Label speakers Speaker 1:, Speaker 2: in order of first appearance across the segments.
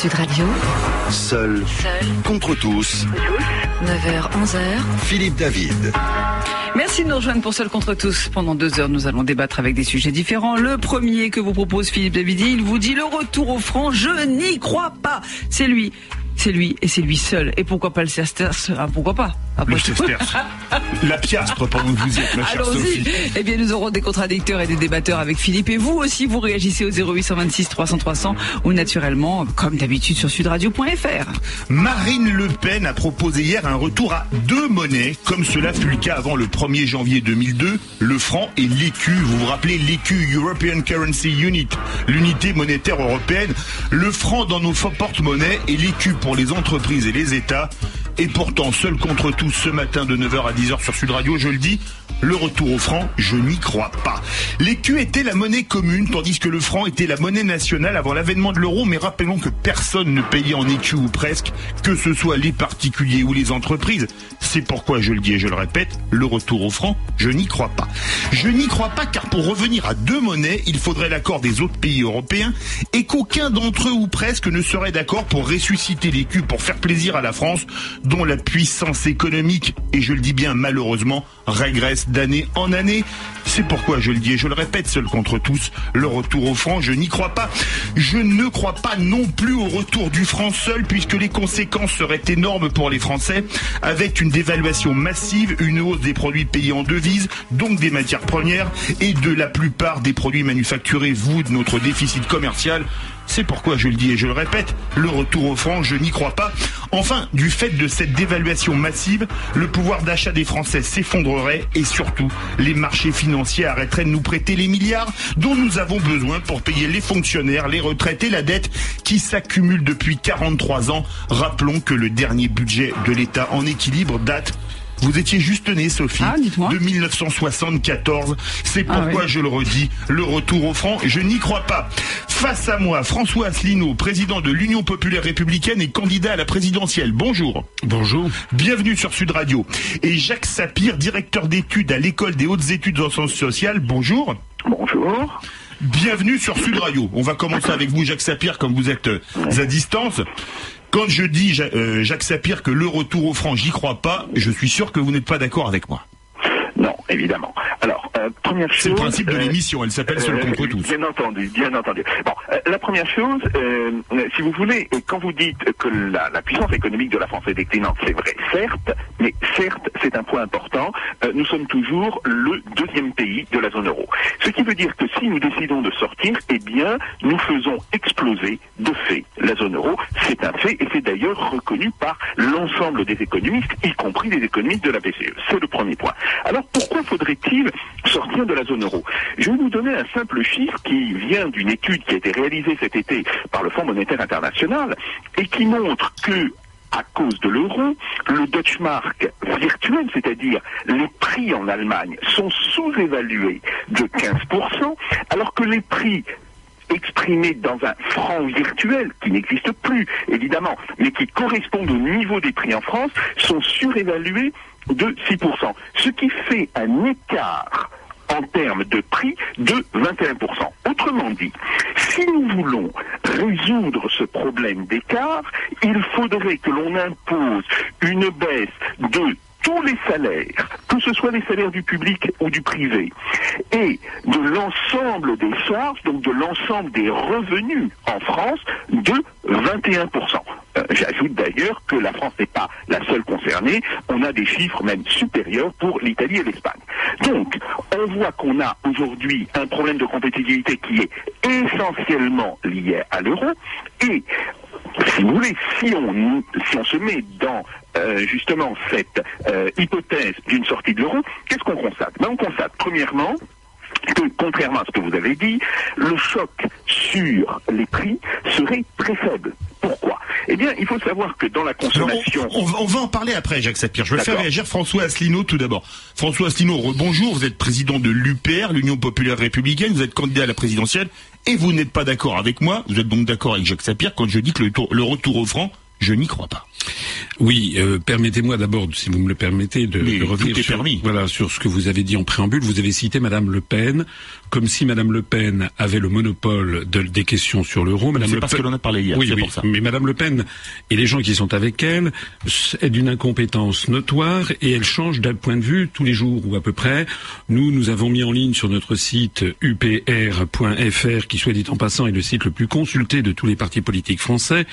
Speaker 1: Sud Radio,
Speaker 2: Seul
Speaker 1: seul,
Speaker 2: contre tous,
Speaker 1: 9h, 11h.
Speaker 2: Philippe David.
Speaker 3: Merci de nous rejoindre pour Seul contre tous. Pendant deux heures, nous allons débattre avec des sujets différents. Le premier que vous propose Philippe Davidi, il vous dit le retour au franc. Je n'y crois pas. C'est lui. C'est lui et c'est lui seul. Et pourquoi pas le Sesterce ah, Pourquoi pas?
Speaker 4: Le sesterce. La piastre, pendant que vous y êtes, ma chère. Sophie.
Speaker 3: Eh bien, nous aurons des contradicteurs et des débatteurs avec Philippe. Et vous aussi, vous réagissez au 0826 300 300 ou naturellement, comme d'habitude, sur sudradio.fr.
Speaker 4: Marine Le Pen a proposé hier un retour à deux monnaies, comme cela fut le cas avant le 1er janvier 2002, le franc et l'écu. Vous vous rappelez l'écu, European Currency Unit, l'unité monétaire européenne, le franc dans nos porte-monnaies et l'écu pour les entreprises et les États. Et pourtant, seul contre tous ce matin de 9h à 10h sur Sud Radio, je le dis, le retour au franc, je n'y crois pas. L'écu était la monnaie commune, tandis que le franc était la monnaie nationale avant l'avènement de l'euro, mais rappelons que personne ne payait en écu ou presque, que ce soit les particuliers ou les entreprises. C'est pourquoi je le dis et je le répète, le retour au franc, je n'y crois pas. Je n'y crois pas car pour revenir à deux monnaies, il faudrait l'accord des autres pays européens et qu'aucun d'entre eux ou presque ne serait d'accord pour ressusciter l'écu pour faire plaisir à la France, dont la puissance économique, et je le dis bien malheureusement, régresse d'année en année. C'est pourquoi je le dis et je le répète, seul contre tous, le retour au franc, je n'y crois pas. Je ne crois pas non plus au retour du franc seul, puisque les conséquences seraient énormes pour les Français, avec une dévaluation massive, une hausse des produits payés en devises, donc des matières premières, et de la plupart des produits manufacturés, vous, de notre déficit commercial. C'est pourquoi je le dis et je le répète, le retour au franc, je n'y crois pas. Enfin, du fait de cette dévaluation massive, le pouvoir d'achat des Français s'effondrerait et surtout, les marchés financiers arrêteraient de nous prêter les milliards dont nous avons besoin pour payer les fonctionnaires, les retraites et la dette qui s'accumule depuis 43 ans. Rappelons que le dernier budget de l'État en équilibre date vous étiez juste née, Sophie,
Speaker 3: Ah,
Speaker 4: de 1974. C'est
Speaker 3: Ah,
Speaker 4: pourquoi
Speaker 3: oui.
Speaker 4: je le redis, le retour au franc, je n'y crois pas. Face à moi, François Asselineau, président de l'Union populaire républicaine et candidat à la présidentielle. Bonjour.
Speaker 5: Bonjour.
Speaker 4: Bienvenue sur Sud Radio. Et Jacques Sapir, directeur d'études à l'école des hautes études en sciences sociales. Bonjour.
Speaker 5: Bonjour.
Speaker 4: Bienvenue sur Sud Radio. On va commencer avec vous, Jacques Sapir, comme vous êtes euh, à distance. Quand je dis, euh, Jacques Sapir, que le retour au franc, j'y crois pas, je suis sûr que vous n'êtes pas d'accord avec moi.
Speaker 5: Non, évidemment. Alors, euh, première chose.
Speaker 4: C'est le principe de
Speaker 5: euh,
Speaker 4: l'émission, elle s'appelle Seul
Speaker 5: euh,
Speaker 4: contre tous.
Speaker 5: Bien entendu, bien entendu. Bon, la première chose, si vous voulez, quand vous dites que la, la puissance économique de la France est déclinante, c'est vrai, certes, mais certes, c'est un point important. nous sommes toujours le deuxième pays de la zone euro. Ce qui veut dire que si nous décidons de sortir, eh bien, nous faisons exploser de fait la zone euro. C'est un fait, et c'est d'ailleurs reconnu par l'ensemble des économistes, y compris les économistes de la BCE. C'est le premier point. Alors, pourquoi faudrait-il sortir de la zone euro? Je vais vous donner un simple chiffre qui vient d'une étude qui a été réalisée cet été par le Fonds monétaire international et qui montre que à cause de l'euro, le Deutschmark virtuel, c'est-à-dire les prix en Allemagne, sont sous-évalués de 15%, alors que les prix exprimés dans un franc virtuel qui n'existe plus, évidemment, mais qui correspondent au niveau des prix en France, sont surévalués de 6%. Ce qui fait un écart en termes de prix de 21%. Autrement dit, si nous voulons résoudre ce problème d'écart, il faudrait que l'on impose une baisse de tous les salaires, que ce soit les salaires du public ou du privé, et de l'ensemble des charges, donc de l'ensemble des revenus en France, de 21%. Euh, J'ajoute d'ailleurs que la France n'est pas la seule concernée, on a des chiffres même supérieurs pour l'Italie et l'Espagne. Donc, on voit qu'on a aujourd'hui un problème de compétitivité qui est essentiellement lié à l'euro, et si vous voulez, si on, si on se met dans euh, justement cette euh, hypothèse d'une sortie de l'euro, qu'est-ce qu'on constate? Ben, On constate premièrement que, contrairement à ce que vous avez dit, le choc sur les prix serait très faible. Pourquoi? Eh bien, il faut savoir que dans la consommation...
Speaker 4: on, on va- on va en parler après, Jacques Sapir. Je vais faire réagir François Asselineau tout d'abord. François Asselineau, bonjour. Vous êtes président de l'UPR, l'Union populaire républicaine. Vous êtes candidat à la présidentielle et vous n'êtes pas d'accord avec moi. Vous êtes donc d'accord avec Jacques Sapir quand je dis que le, tour- le retour au franc, Je n'y crois pas.
Speaker 6: Oui, euh, permettez-moi d'abord, si vous me le permettez, de, de revenir sur,
Speaker 4: permis.
Speaker 6: voilà, sur ce que vous avez dit en préambule. Vous avez cité Madame Le Pen, comme si Madame Le Pen avait le monopole de- des questions sur l'euro. Madame
Speaker 4: C'est
Speaker 6: Le
Speaker 4: parce
Speaker 6: Pen-
Speaker 4: que l'on a parlé hier,
Speaker 6: Oui, oui,
Speaker 4: pour ça.
Speaker 6: mais Madame Le Pen et les gens qui sont avec elle est d'une incompétence notoire et elle change d'un point de vue tous les jours ou à peu près. Nous, nous avons mis en ligne sur notre site upr.fr, qui soit dit en passant est le site le plus consulté de tous les partis politiques français.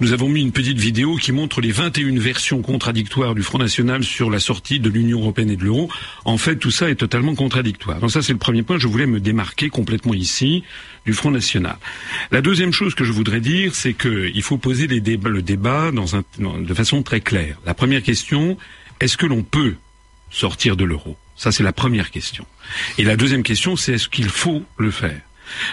Speaker 6: Nous avons mis une petite vidéo qui montre les 21 versions contradictoires du Front National sur la sortie de l'Union européenne et de l'euro. En fait, tout ça est totalement contradictoire. Donc ça, c'est le premier point. Je voulais me démarquer complètement ici du Front National. La deuxième chose que je voudrais dire, c'est qu'il faut poser le débat dans- de façon très claire. La première question, est-ce que l'on peut sortir de l'euro? Ça, c'est la première question. Et la deuxième question, c'est est-ce qu'il faut le faire?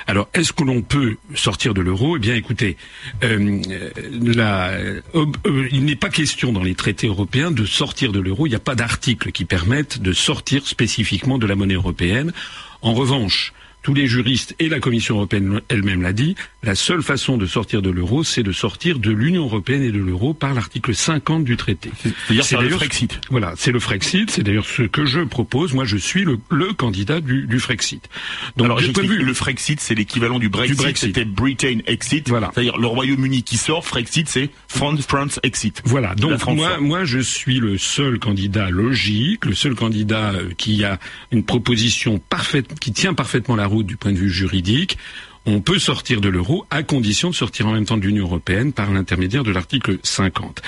Speaker 6: Alors, est-ce que l'on peut sortir de l'euro? Eh bien, écoutez, euh, euh, euh, il n'est pas question dans les traités européens de sortir de l'euro. Il n'y a pas d'article qui permette de sortir spécifiquement de la monnaie européenne. En revanche, tous les juristes et la Commission européenne elle-même l'a dit, la seule façon de sortir de l'euro, c'est de sortir de l'Union européenne et de l'euro par l'article 50 du traité.
Speaker 4: C'est-à-dire le Frexit.
Speaker 6: Voilà, c'est le Frexit, c'est d'ailleurs ce que je propose. Moi, je suis le, le candidat du, du Frexit. Donc,
Speaker 4: Alors, j'explique,
Speaker 6: vue-
Speaker 4: le Frexit, c'est l'équivalent du Brexit.
Speaker 6: Du Brexit.
Speaker 4: C'était Britain Exit.
Speaker 6: Voilà.
Speaker 4: C'est-à-dire le Royaume-Uni qui sort, Frexit, c'est France, France Exit.
Speaker 6: Voilà, donc moi, moi je suis le seul candidat logique, le seul candidat qui a une proposition parfaite, qui tient parfaitement la du point de vue juridique. On peut sortir de l'euro à condition de sortir en même temps de l'Union européenne par l'intermédiaire de l'article 50.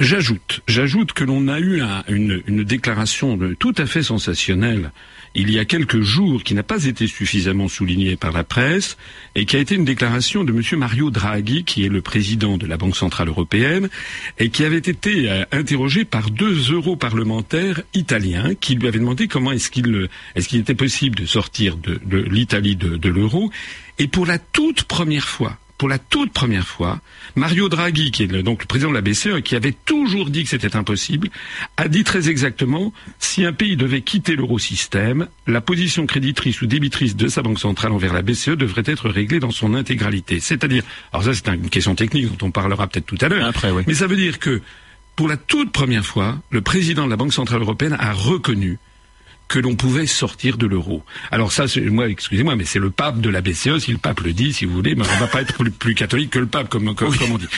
Speaker 6: J'ajoute, que l'on a eu un- une, déclaration tout à fait sensationnelle il y a quelques jours qui n'a pas été suffisamment soulignée par la presse et qui a été une déclaration de M. Mario Draghi, qui est le président de la Banque Centrale Européenne, et qui avait été euh, interrogé par deux europarlementaires italiens qui lui avaient demandé comment est-ce qu'il euh, est-ce qu'il était possible de sortir de, l'Italie de l'euro. Et pour la toute première fois, pour la toute première fois, Mario Draghi, qui est le- donc le président de la BCE, qui avait toujours dit que c'était impossible, a dit très exactement si un pays devait quitter l'eurosystème, la position créditrice ou débitrice de sa banque centrale envers la BCE devrait être réglée dans son intégralité. C'est-à-dire, alors ça c'est une question technique dont on parlera peut-être tout à l'heure,
Speaker 4: Après, oui.
Speaker 6: mais ça veut dire que pour la toute première fois, le président de la Banque centrale européenne a reconnu que l'on pouvait sortir de l'euro. Alors ça, moi, excusez-moi, mais c'est le pape de la BCE, si le pape le dit, si vous voulez, mais on va pas être plus, plus catholique que le pape, comme, comme, comme on dit.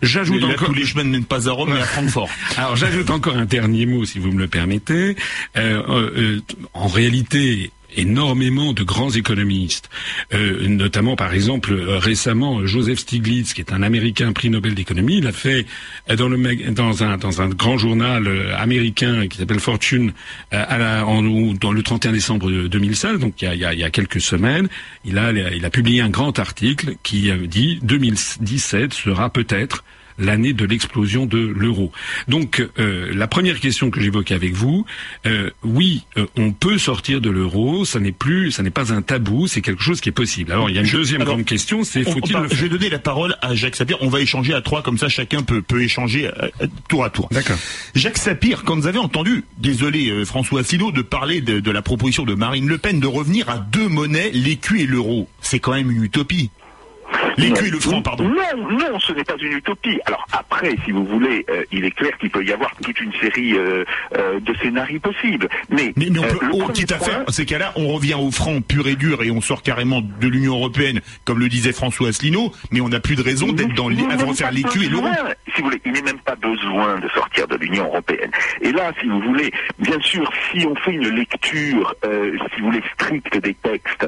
Speaker 6: J'ajoute encore...
Speaker 4: tous les chemins ne mènent pas à Rome, mais à Francfort.
Speaker 6: Alors j'ajoute encore un dernier mot, si vous me le permettez. Euh, euh, euh, en réalité, énormément de grands économistes, euh, notamment par exemple euh, récemment Joseph Stiglitz, qui est un Américain prix Nobel d'économie, il a fait euh, dans, un, grand journal euh, américain qui s'appelle Fortune, en, dans le 31 décembre de 2016, donc il y a, quelques semaines, il a, publié un grand article qui dit 2017 sera peut-être l'année de l'explosion de l'euro. Donc euh, la première question que j'évoquais avec vous, euh, oui, euh, on peut sortir de l'euro, ça n'est plus, ça n'est pas un tabou, c'est quelque chose qui est possible. Alors il y a une
Speaker 4: Je-
Speaker 6: deuxième
Speaker 4: alors,
Speaker 6: grande question, c'est faut-il
Speaker 4: je vais donner la parole à Jacques Sapir. On va échanger à trois, comme ça chacun peut, peut échanger tour à tour.
Speaker 6: D'accord.
Speaker 4: Jacques Sapir, quand vous avez entendu, désolé François Asselineau, de parler de, de la proposition de Marine Le Pen de revenir à deux monnaies, l'écu et l'euro, c'est quand même une utopie. L'écu et le franc, pardon.
Speaker 5: Non, non, ce n'est pas une utopie. Alors après, si vous voulez, euh, il est clair qu'il peut y avoir toute une série euh, euh, de scénarios possibles. Mais,
Speaker 4: Mais, mais on peut, oh, à
Speaker 5: point-
Speaker 4: faire, ces cas-là, on revient au franc pur et dur et on sort carrément de l'Union Européenne, comme le disait François Asselineau, mais on n'a plus de raison d'être dans les, refaire
Speaker 5: pas
Speaker 4: l'écu et l'euro.
Speaker 5: Si vous voulez, il n'est même pas besoin de sortir de l'Union européenne. Et là, si vous voulez, bien sûr, si on fait une lecture, si vous voulez, stricte des textes,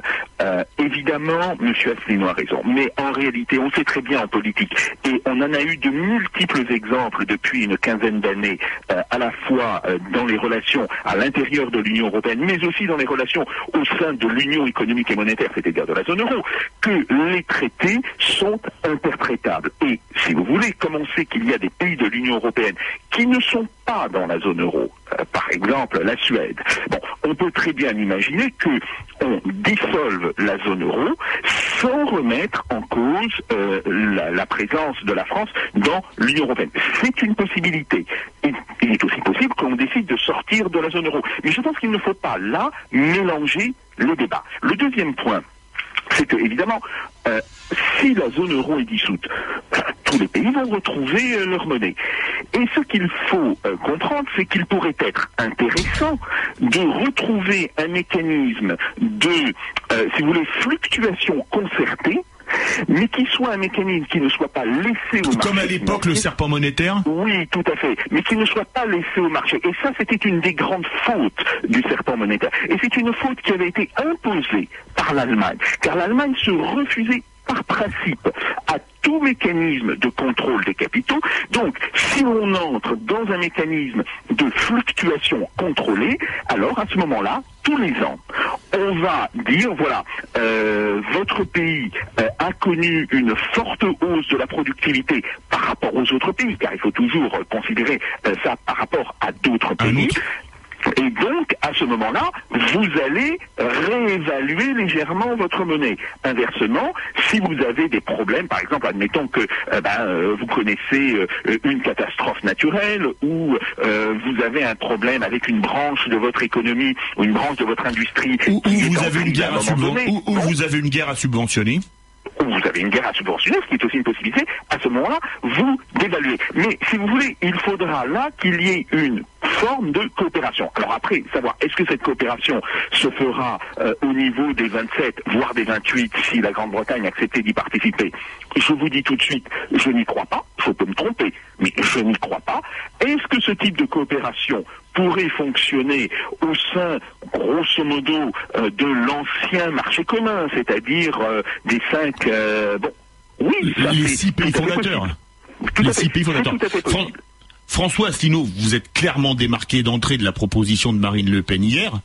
Speaker 5: évidemment, M. Asselineau a raison. Mais en réalité, on sait très bien en politique, et on en a eu de multiples exemples depuis une quinzaine d'années, euh, à la fois euh, dans les relations à l'intérieur de l'Union européenne, mais aussi dans les relations au sein de l'Union économique et monétaire, c'est-à-dire de la zone euro, que les traités sont interprétables. Et si vous voulez, comme on sait qu'il y a des pays de l'Union européenne qui ne sont pas dans la zone euro, euh, par exemple la Suède, bon, on peut très bien imaginer que on dissolve la zone euro sans remettre en cause euh, la, présence de la France dans l'Union européenne. C'est une possibilité. Il est aussi possible qu'on décide de sortir de la zone euro. Mais je pense qu'il ne faut pas là mélanger les débats. Le deuxième point, c'est que évidemment, euh, si la zone euro est dissoute, tous les pays vont retrouver euh, leur monnaie. Et ce qu'il faut euh, comprendre, c'est qu'il pourrait être intéressant de retrouver un mécanisme de, euh, si vous voulez, fluctuation concertée mais qui soit un mécanisme qui ne soit pas laissé au marché.
Speaker 4: Comme à l'époque le serpent monétaire
Speaker 5: Oui, tout à fait, mais qui ne soit pas laissé au marché. Et ça, c'était une des grandes fautes du serpent monétaire. Et c'est une faute qui avait été imposée par l'Allemagne, car l'Allemagne se refusait par principe à tout mécanisme de contrôle des capitaux. Donc, si on entre dans un mécanisme de fluctuation contrôlée, alors à ce moment-là, tous les ans, on va dire, voilà, euh, votre pays euh, a connu une forte hausse de la productivité par rapport aux autres pays, car il faut toujours considérer euh, ça par rapport à d'autres pays. Et donc, à ce moment-là, vous allez réévaluer légèrement votre monnaie. Inversement, si vous avez des problèmes, par exemple, admettons que euh, ben, euh, vous connaissez euh, une catastrophe naturelle ou euh, vous avez un problème avec une branche de votre économie ou une branche de votre industrie
Speaker 4: Ou, vous avez une
Speaker 5: à
Speaker 4: guerre à
Speaker 5: donné,
Speaker 4: ou- ou vous avez une guerre à subventionner
Speaker 5: ou vous avez une guerre à subventionner, ce qui est aussi une possibilité, à ce moment-là, vous dévaluez. Mais si vous voulez, il faudra là qu'il y ait une forme de coopération. Alors après, savoir est-ce que cette coopération se fera euh, au niveau des 27, voire des 28, si la Grande-Bretagne acceptait d'y participer Je vous dis tout de suite, je n'y crois pas, faut pas me tromper, mais je n'y crois pas. Est-ce que ce type de coopération pourrait fonctionner au sein, grosso modo, euh, de l'ancien marché commun, c'est-à-dire euh, des cinq... euh, bon, oui, ça,
Speaker 4: Les six pays fondateurs. Les
Speaker 5: à fait.
Speaker 4: six pays fondateurs. François Asselineau, vous êtes clairement démarqué d'entrée de la proposition de Marine Le Pen hier.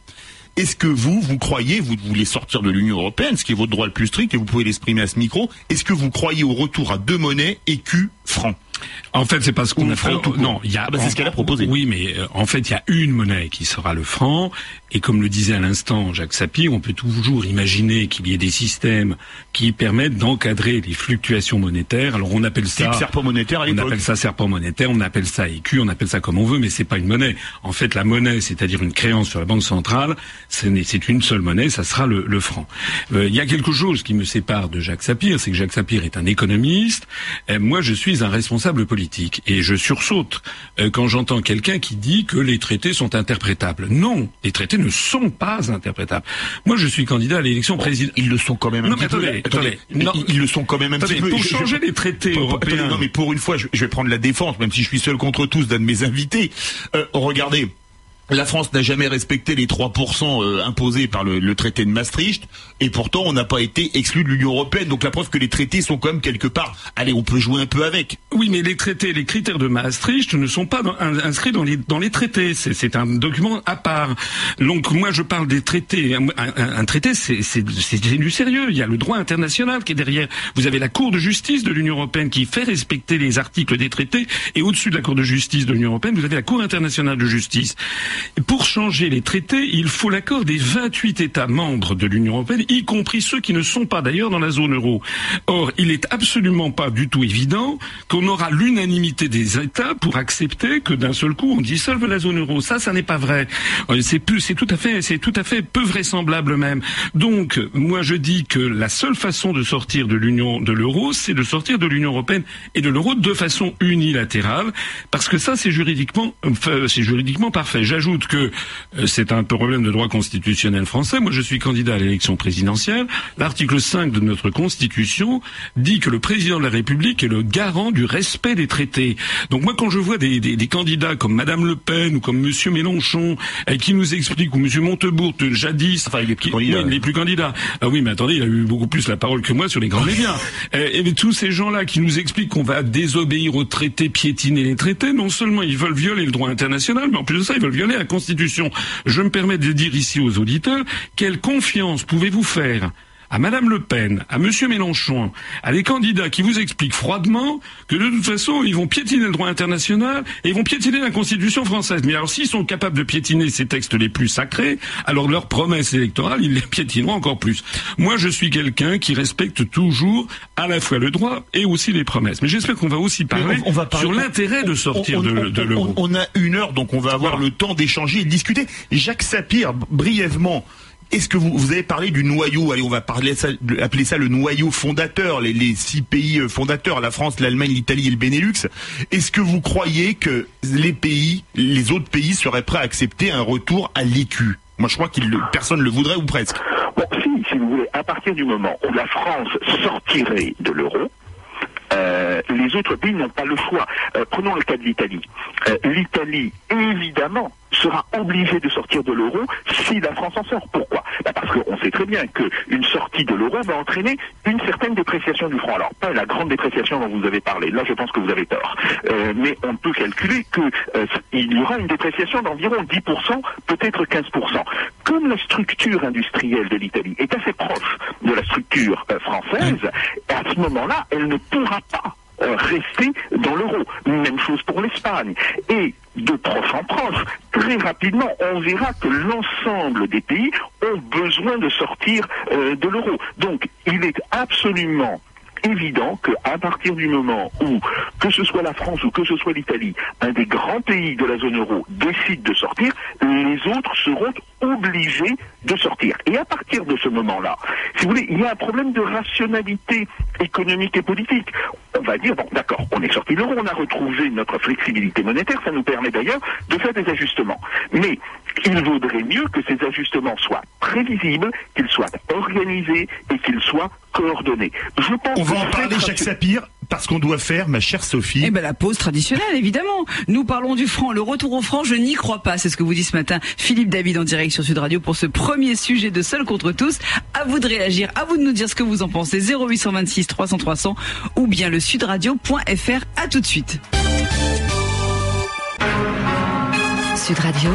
Speaker 4: Est-ce que vous, vous croyez, vous voulez sortir de l'Union Européenne, ce qui est votre droit le plus strict, et vous pouvez l'exprimer à ce micro, est-ce que vous croyez au retour à deux monnaies, écu, franc
Speaker 6: En fait, c'est parce qu'on a
Speaker 4: franc
Speaker 6: fait. Non, il y a.
Speaker 4: Ah bah, c'est ce qu'elle a proposé.
Speaker 6: Oui, mais euh, en fait, il y a une monnaie qui sera le franc. Et comme le disait à l'instant Jacques Sapir, on peut toujours imaginer qu'il y ait des systèmes qui permettent d'encadrer les fluctuations monétaires. Alors on appelle ça.
Speaker 4: Serpent monétaire à
Speaker 6: On appelle ça serpent monétaire, on appelle ça écu, on appelle ça comme on veut, mais c'est pas une monnaie. En fait, la monnaie, c'est-à-dire une créance sur la banque centrale, c'est une seule monnaie, ça sera le, le franc. Euh, Il y a quelque chose qui me sépare de Jacques Sapir, c'est que Jacques Sapir est un économiste. Euh, moi, je suis un responsable politique et je sursaute euh, quand j'entends quelqu'un qui dit que les traités sont interprétables. Non, les traités ne sont pas interprétables. Moi, je suis candidat à l'élection présidentielle.
Speaker 4: Ils le sont quand même un
Speaker 6: Non,
Speaker 4: petit
Speaker 6: mais
Speaker 4: peu.
Speaker 6: attendez, attendez. Non.
Speaker 4: Ils, le sont quand même un
Speaker 6: Attendez,
Speaker 4: petit peu.
Speaker 6: pour
Speaker 4: je-
Speaker 6: changer les traités
Speaker 4: Pour-
Speaker 6: européens.
Speaker 4: attendez, non, mais pour une fois, je, je vais prendre la défense, même si je suis seul contre tous d'un de mes invités. Euh, regardez. La France n'a jamais respecté les 3% euh, imposés par le, traité de Maastricht, et pourtant on n'a pas été exclu de l'Union européenne. Donc la preuve que les traités sont quand même quelque part. Allez, on peut jouer un peu avec.
Speaker 6: Oui, mais les traités, les critères de Maastricht ne sont pas inscrits dans les traités. C'est un document à part. Donc moi, je parle des traités. Un, un- traité, c'est du sérieux. Il y a le droit international qui est derrière. Vous avez la Cour de justice de l'Union européenne qui fait respecter les articles des traités, et au-dessus de la Cour de justice de l'Union européenne, vous avez la Cour internationale de justice. Pour changer les traités, il faut l'accord des 28 États membres de l'Union européenne, y compris ceux qui ne sont pas d'ailleurs dans la zone euro. Or, il est absolument pas du tout évident qu'on aura l'unanimité des États pour accepter que d'un seul coup on dissolve la zone euro. Ça, ça n'est pas vrai. Euh, C'est tout à fait, peu vraisemblable même. Donc, moi, je dis que la seule façon de sortir de l'union de l'euro, c'est de sortir de l'Union européenne et de l'euro de façon unilatérale, parce que ça, c'est juridiquement, juridiquement parfait. Que euh, c'est un problème de droit constitutionnel français. Moi, je suis candidat à l'élection présidentielle. L'article 5 de notre Constitution dit que le président de la République est le garant du respect des traités. Donc moi, quand je vois des, des- des candidats comme Madame Le Pen ou comme Monsieur Mélenchon qui nous expliquent ou Monsieur Montebourg euh, jadis,
Speaker 4: Enfin, il est plus
Speaker 6: qui- oui, il est plus candidat. Ah oui, mais attendez, il a eu beaucoup plus la parole que moi sur les grands médias. Et tous ces gens-là qui nous expliquent qu'on va désobéir aux traités, piétiner les traités, non seulement ils veulent violer le droit international, mais en plus de ça, ils veulent violer la Constitution. Je me permets de dire ici aux auditeurs, quelle confiance pouvez-vous faire à Madame Le Pen, à Monsieur Mélenchon, à les candidats qui vous expliquent froidement que de toute façon ils vont piétiner le droit international et ils vont piétiner la Constitution française. Mais alors s'ils sont capables de piétiner ces textes les plus sacrés, alors leurs promesses électorales ils les piétineront encore plus. Moi je suis quelqu'un qui respecte toujours à la fois le droit et aussi les promesses. Mais j'espère qu'on va aussi parler,
Speaker 4: on va parler-
Speaker 6: sur l'intérêt de sortir
Speaker 4: on,
Speaker 6: de, de
Speaker 4: on-
Speaker 6: l'euro.
Speaker 4: On, a une heure, donc on va avoir
Speaker 6: Voilà.
Speaker 4: le temps d'échanger et de discuter. Jacques Sapir, brièvement, est-ce que vous, vous avez parlé du noyau? Allez, on va parler appeler ça le noyau fondateur, les, les six pays euh, fondateurs, la France, l'Allemagne, l'Italie et le Benelux. Est-ce que vous croyez que les pays, les autres pays seraient prêts à accepter un retour à l'écu? Moi, je crois que personne ne le voudrait ou presque.
Speaker 5: Bon, si, si vous voulez, à partir du moment où la France sortirait de l'euro, euh, les autres pays n'ont pas le choix. Euh, prenons le cas de l'Italie. Euh, L'Italie, évidemment, sera obligée de sortir de l'euro si la France en sort. Pourquoi? Parce qu'on sait très bien qu'une sortie de l'euro va entraîner une certaine dépréciation du franc. Alors, pas la grande dépréciation dont vous avez parlé. Là, je pense que vous avez tort. Euh, mais on peut calculer qu'il euh, y aura une dépréciation d'environ 10%, peut-être 15%. Comme la structure industrielle de l'Italie est assez proche de la structure euh, française, à ce moment-là, elle ne pourra pas euh, rester dans l'euro. Même chose pour l'Espagne. Et de proche en proche, très rapidement, on verra que l'ensemble des pays ont besoin de sortir euh, de l'euro. Donc, il est absolument évident qu'à partir du moment où, que ce soit la France ou que ce soit l'Italie, un des grands pays de la zone euro décide de sortir, les autres seront obligés de sortir. Et à partir de ce moment-là, si vous voulez, il y a un problème de rationalité économique et politique. On va dire, bon, d'accord, on est sorti de l'euro, on a retrouvé notre flexibilité monétaire, ça nous permet d'ailleurs de faire des ajustements. Mais il vaudrait mieux que ces ajustements soient prévisibles, qu'ils soient organisés et qu'ils soient coordonnés. Je pense
Speaker 4: On va en parler, Jacques Sapir, parce qu'on doit faire, ma chère Sophie.
Speaker 3: Eh ben la pause traditionnelle, évidemment. Nous parlons du franc, le retour au franc, je n'y crois pas. C'est ce que vous dit ce matin Philippe David en direct sur Sud Radio pour ce premier sujet de Seul contre tous. À vous de réagir, à vous de nous dire ce que vous en pensez. 0826 300 300 ou bien le sudradio.fr. À tout de suite.
Speaker 1: Sud Radio,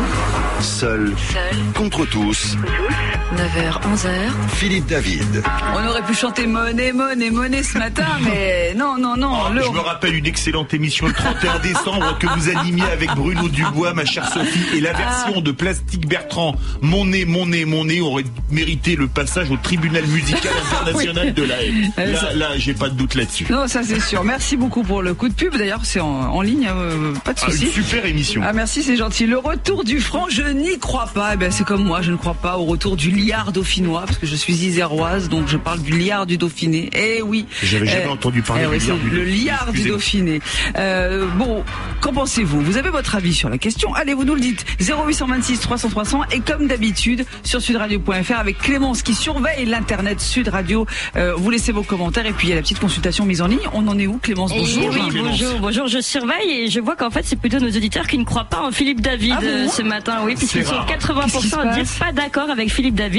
Speaker 2: Seul.
Speaker 1: Seul.
Speaker 2: Contre tous,
Speaker 1: 9h, 11h.
Speaker 2: Philippe David.
Speaker 3: On aurait pu chanter monnaie, monnaie, monnaie ce matin, mais non, non, non.
Speaker 4: Oh,
Speaker 3: le-
Speaker 4: Je me rappelle une excellente émission le 31 décembre que vous animiez avec Bruno Dubois, ma chère Sophie, et la version de Plastique Bertrand, Mon nez, mon nez, mon nez, aurait mérité le passage au tribunal musical international de la haie.
Speaker 3: Euh,
Speaker 4: Là, j'ai pas de doute là-dessus.
Speaker 3: Non, ça c'est sûr. Merci beaucoup pour le coup de pub. D'ailleurs, c'est en, en ligne, euh, pas de
Speaker 4: Ah, une
Speaker 3: souci.
Speaker 4: super émission.
Speaker 3: Ah merci, c'est gentil. Le retour du franc, je n'y crois pas. Eh ben, c'est comme moi, je ne crois pas au retour du liard dauphinois, parce que je suis iséroise, donc je parle du liard du Dauphiné. Eh oui.
Speaker 4: J'avais jamais
Speaker 3: Eh,
Speaker 4: entendu parler
Speaker 3: eh
Speaker 4: du
Speaker 3: oui,
Speaker 4: liard du
Speaker 3: Le
Speaker 4: Dauphiné.
Speaker 3: liard du. Dauphiné. Euh, bon, qu'en pensez-vous? Vous avez votre avis sur la question Allez, vous nous le dites. 0826 300 300 et comme d'habitude sur sudradio.fr avec Clémence qui surveille l'internet Sud Radio. Euh, vous laissez vos commentaires et puis il y a la petite consultation mise en ligne. On en est où, Clémence? Bonjour.
Speaker 7: oui,
Speaker 4: Clémence.
Speaker 7: bonjour, bonjour. Je surveille et je vois qu'en fait, c'est plutôt nos auditeurs qui ne croient pas en Philippe David
Speaker 3: Ah bon
Speaker 7: euh, ce matin. Oui, puisqu'ils sont
Speaker 4: rare.
Speaker 7: 80% à dire pas d'accord avec Philippe David.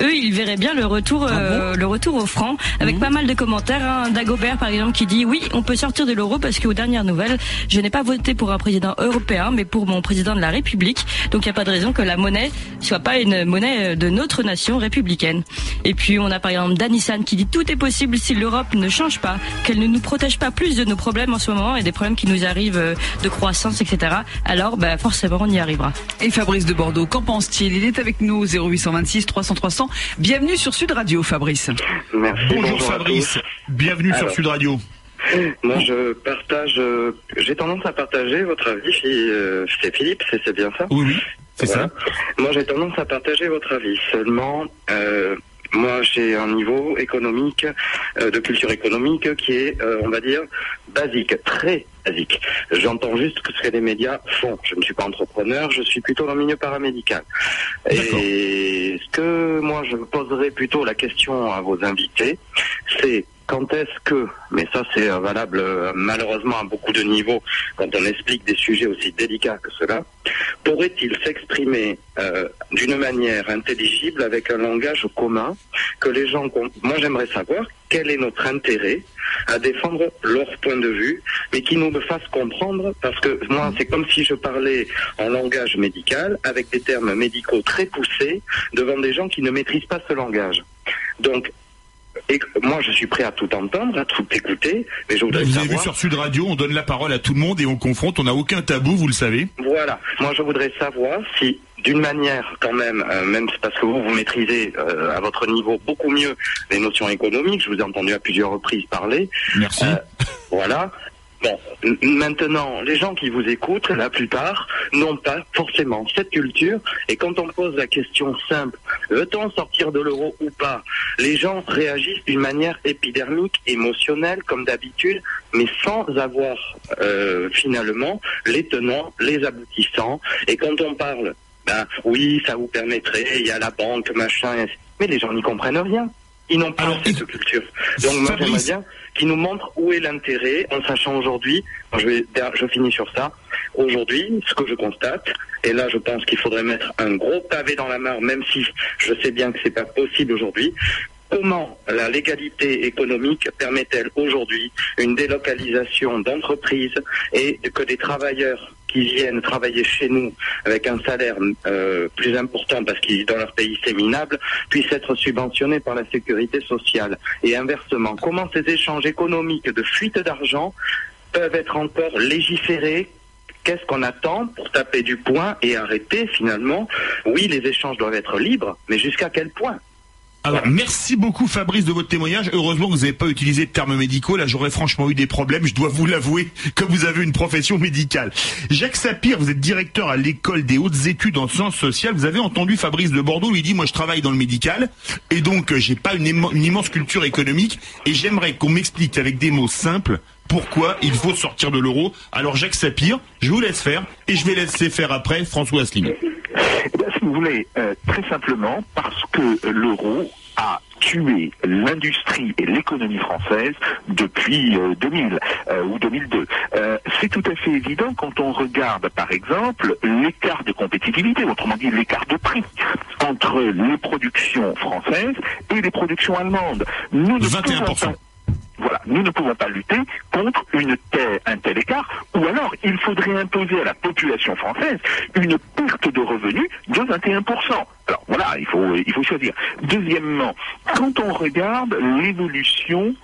Speaker 7: Eux, ils verraient bien le retour,
Speaker 3: Ah
Speaker 7: euh, le retour au franc, avec pas mal de commentaires. Hein. Dagobert, par exemple, qui dit oui, on peut sortir de l'euro parce qu'aux dernières nouvelles, je n'ai pas voté pour un président européen, mais pour mon président de la République. Donc, il n'y a pas de raison que la monnaie soit pas une monnaie euh, de notre nation républicaine. Et puis, on a par exemple Danissan qui dit tout est possible si l'Europe ne change pas, qu'elle ne nous protège pas plus de nos problèmes en ce moment et des problèmes qui nous arrivent euh, de croissance, etc. Alors, bah, forcément, on y arrivera.
Speaker 3: Et Fabrice de Bordeaux, qu'en pense-t-il? Il est avec nous 0826 300 300. Bienvenue sur Sud Radio, Fabrice.
Speaker 8: Merci.
Speaker 4: Bonjour
Speaker 8: à
Speaker 4: Fabrice, bienvenue sur. Sud Radio.
Speaker 8: Moi, je partage. euh, J'ai tendance à partager votre avis. Euh, C'est Philippe, c'est c'est bien ça
Speaker 4: Oui, oui, c'est
Speaker 8: Voilà.
Speaker 4: ça.
Speaker 8: Moi, j'ai tendance à partager votre avis. Seulement, euh, moi, j'ai un niveau économique, euh, de culture économique, qui est, euh, on va dire, basique, très basique. J'entends juste ce que les médias font. Je ne suis pas entrepreneur, je suis plutôt dans le milieu paramédical. Et ce que moi, je poserais plutôt la question à vos invités, c'est quand est-ce que, mais ça c'est valable euh, malheureusement à beaucoup de niveaux quand on explique des sujets aussi délicats que cela, pourrait-il s'exprimer euh, d'une manière intelligible avec un langage commun que les gens... Moi j'aimerais savoir quel est notre intérêt à défendre leur point de vue, mais qui nous le fasse comprendre, parce que moi c'est comme si je parlais en langage médical avec des termes médicaux très poussés devant des gens qui ne maîtrisent pas ce langage. Donc, et moi, je suis prêt à tout entendre, à tout écouter, mais je voudrais
Speaker 4: Vous avez vu
Speaker 8: savoir.
Speaker 4: sur Sud Radio, on donne la parole à tout le monde et on confronte, on n'a aucun tabou, vous le savez.
Speaker 8: Voilà. Moi, je voudrais savoir si, d'une manière, quand même, euh, même parce que vous, vous maîtrisez euh, à votre niveau beaucoup mieux les notions économiques, je vous ai entendu à plusieurs reprises parler.
Speaker 4: Merci.
Speaker 8: Euh, Voilà. Bon, maintenant, les gens qui vous écoutent, la plupart, n'ont pas forcément cette culture. Et quand on pose la question simple, veut-on sortir de l'euro ou pas Les gens réagissent d'une manière épidermique, émotionnelle, comme d'habitude, mais sans avoir euh, finalement les tenants, les aboutissants. Et quand on parle, ben oui, ça vous permettrait, il y a la banque, machin, mais les gens n'y comprennent rien. Ils n'ont pas cette culture. Donc moi j'aimerais bien qu'ils nous montrent où est l'intérêt, en sachant aujourd'hui, je, vais, je finis sur ça, aujourd'hui, ce que je constate, et là je pense qu'il faudrait mettre un gros pavé dans la mare, même si je sais bien que c'est pas possible aujourd'hui, comment la légalité économique permet-elle aujourd'hui une délocalisation d'entreprises et que des travailleurs qui viennent travailler chez nous avec un salaire euh, plus important parce qu'ils dans leur pays c'est minable, puissent être subventionnés par la sécurité sociale. Et inversement, comment ces échanges économiques de fuite d'argent peuvent être encore légiférés? Qu'est-ce qu'on attend pour taper du poing et arrêter finalement? Oui, les échanges doivent être libres, mais jusqu'à quel point?
Speaker 4: Alors, merci beaucoup Fabrice de votre témoignage. Heureusement que vous n'avez pas utilisé de termes médicaux. Là, j'aurais franchement eu des problèmes. Je dois vous l'avouer, comme vous avez une profession médicale. Jacques Sapir, vous êtes directeur à l'école des hautes études en sciences sociales. Vous avez entendu Fabrice de Bordeaux lui dit, moi, je travaille dans le médical et donc euh, j'ai pas une, une immense culture économique et j'aimerais qu'on m'explique avec des mots simples pourquoi il faut sortir de l'euro. Alors Jacques Sapir, je vous laisse faire et je vais laisser faire après François Asselineau.
Speaker 5: Eh bien, si vous voulez, euh, très simplement parce que l'euro a tué l'industrie et l'économie française depuis 2000 euh, euh, ou 2002. c'est tout à fait évident quand on regarde, par exemple, l'écart de compétitivité, autrement dit l'écart de prix entre les productions françaises et les productions allemandes.
Speaker 4: Nous 21%.
Speaker 5: Voilà, nous ne pouvons pas lutter contre une telle, un tel écart, ou alors il faudrait imposer à la population française une perte de revenus de 21%. Alors voilà, il faut, il faut choisir. Deuxièmement, quand on regarde l'évolution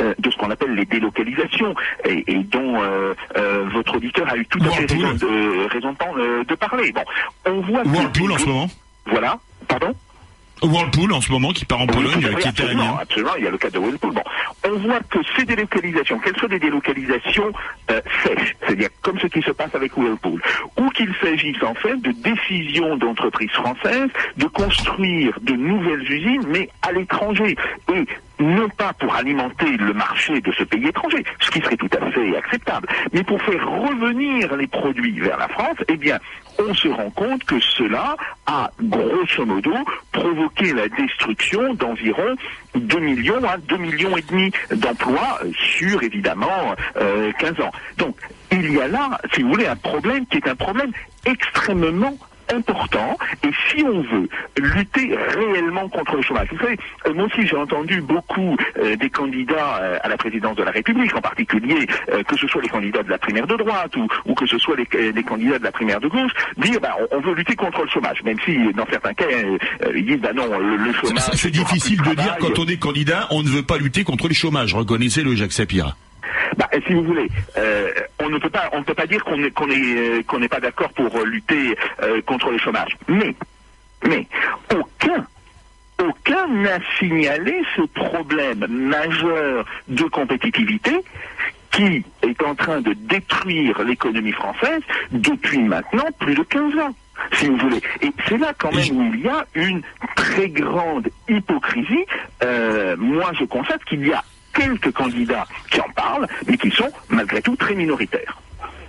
Speaker 5: euh, de ce qu'on appelle les délocalisations et, dont euh, euh, votre auditeur a eu tout à fait raison de, raison de, parler. Bon, on voit
Speaker 4: Whirlpool en ce moment.
Speaker 5: Voilà, pardon?
Speaker 4: Whirlpool en ce moment qui part en Pologne, qui est
Speaker 5: absolument, absolument, il y a le cas de Whirlpool. Bon, on voit que ces délocalisations, qu'elles soient des délocalisations euh, sèches, c'est-à-dire comme ce qui se passe avec Whirlpool, ou qu'il s'agisse en fait de décisions d'entreprises françaises de construire de nouvelles usines, mais à l'étranger. Et non pas pour alimenter le marché de ce pays étranger, ce qui serait tout à fait acceptable, mais pour faire revenir les produits vers la France, eh bien, on se rend compte que cela a, grosso modo, provoqué la destruction d'environ 2 millions à 2 millions et demi d'emplois sur, évidemment, 15 euh, ans. Donc, il y a là, si vous voulez, un problème qui est un problème extrêmement important. Et si on veut lutter réellement contre le chômage, vous savez, euh, moi aussi j'ai entendu beaucoup euh, des candidats euh, à la présidence de la République, en particulier que ce soit les candidats de la primaire de droite ou, que ce soit les, candidats de la primaire de gauche, dire bah, on, veut lutter contre le chômage, même si dans certains cas ils disent bah non le, chômage.
Speaker 4: C'est difficile de dire quand on est candidat, on ne veut pas lutter contre le chômage. Reconnaissez-le, Jacques Sapir.
Speaker 5: Bah, si vous voulez, euh, on ne peut pas, dire qu'on qu'on n'est pas d'accord pour lutter euh, contre le chômage. Mais, mais aucun, n'a signalé ce problème majeur de compétitivité qui est en train de détruire l'économie française depuis maintenant plus de 15 ans si vous voulez. Et c'est là quand même où il y a une très grande hypocrisie. Euh, moi, je constate qu'il y a quelques candidats qui en parlent, mais qui sont malgré tout très minoritaires.